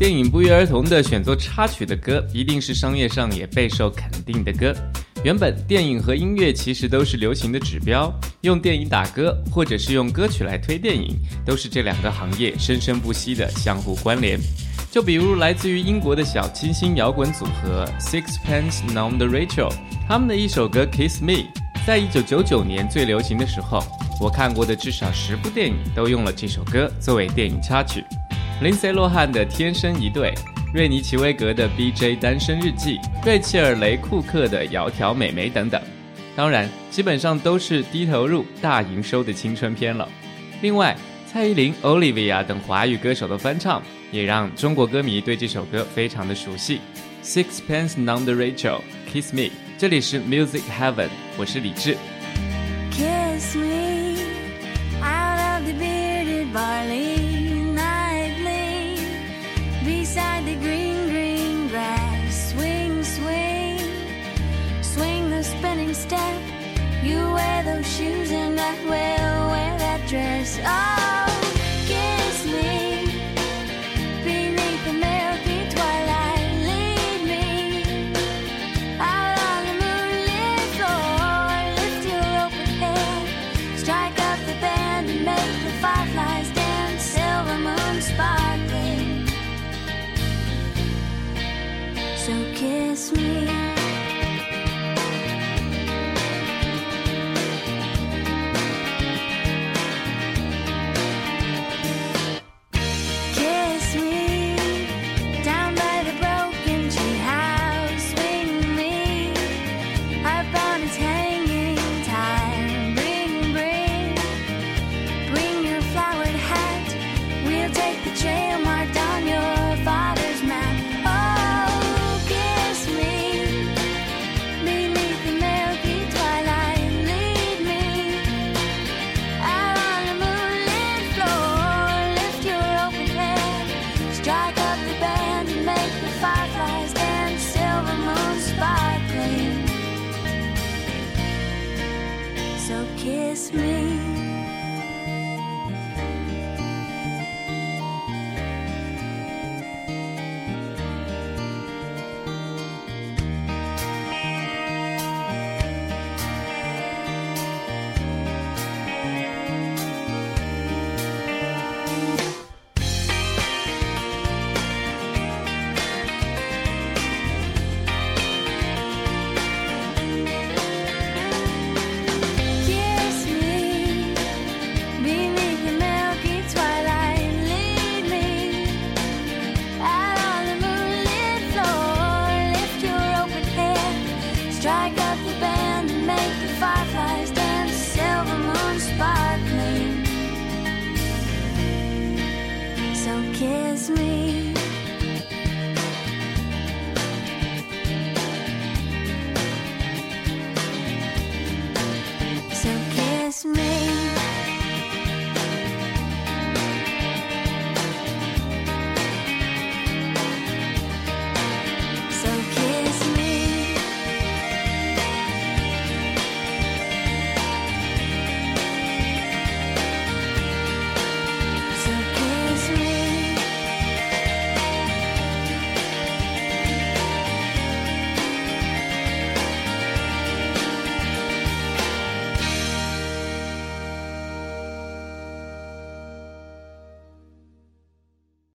电影不约而同的选作插曲的歌，一定是商业上也备受肯定的歌。原本电影和音乐其实都是流行的指标，用电影打歌，或者是用歌曲来推电影，都是这两个行业生生不息的相互关联。就比如来自于英国的小清新摇滚组合 Sixpence None the Rachel，他们的一首歌 Kiss Me，在一九九九年最流行的时候，我看过的至少十部电影都用了这首歌作为电影插曲。林赛·洛汉的《天生一对》，瑞尼·奇威格的《B.J. 单身日记》，瑞切尔·雷库克的《窈窕美眉》等等，当然基本上都是低投入大营收的青春片了。另外，蔡依林、Olivia 等华语歌手的翻唱，也让中国歌迷对这首歌非常的熟悉。Sixpence None the Rachel Kiss Me，这里是 Music Heaven，我是李志。Kiss me You wear those shoes and I will wear that dress. Oh, kiss me beneath the milky twilight. Lead me out on the moonlit floor. Lift your open strike up the band and make the fireflies dance. Silver moon sparkling. So kiss me. so kiss me. me.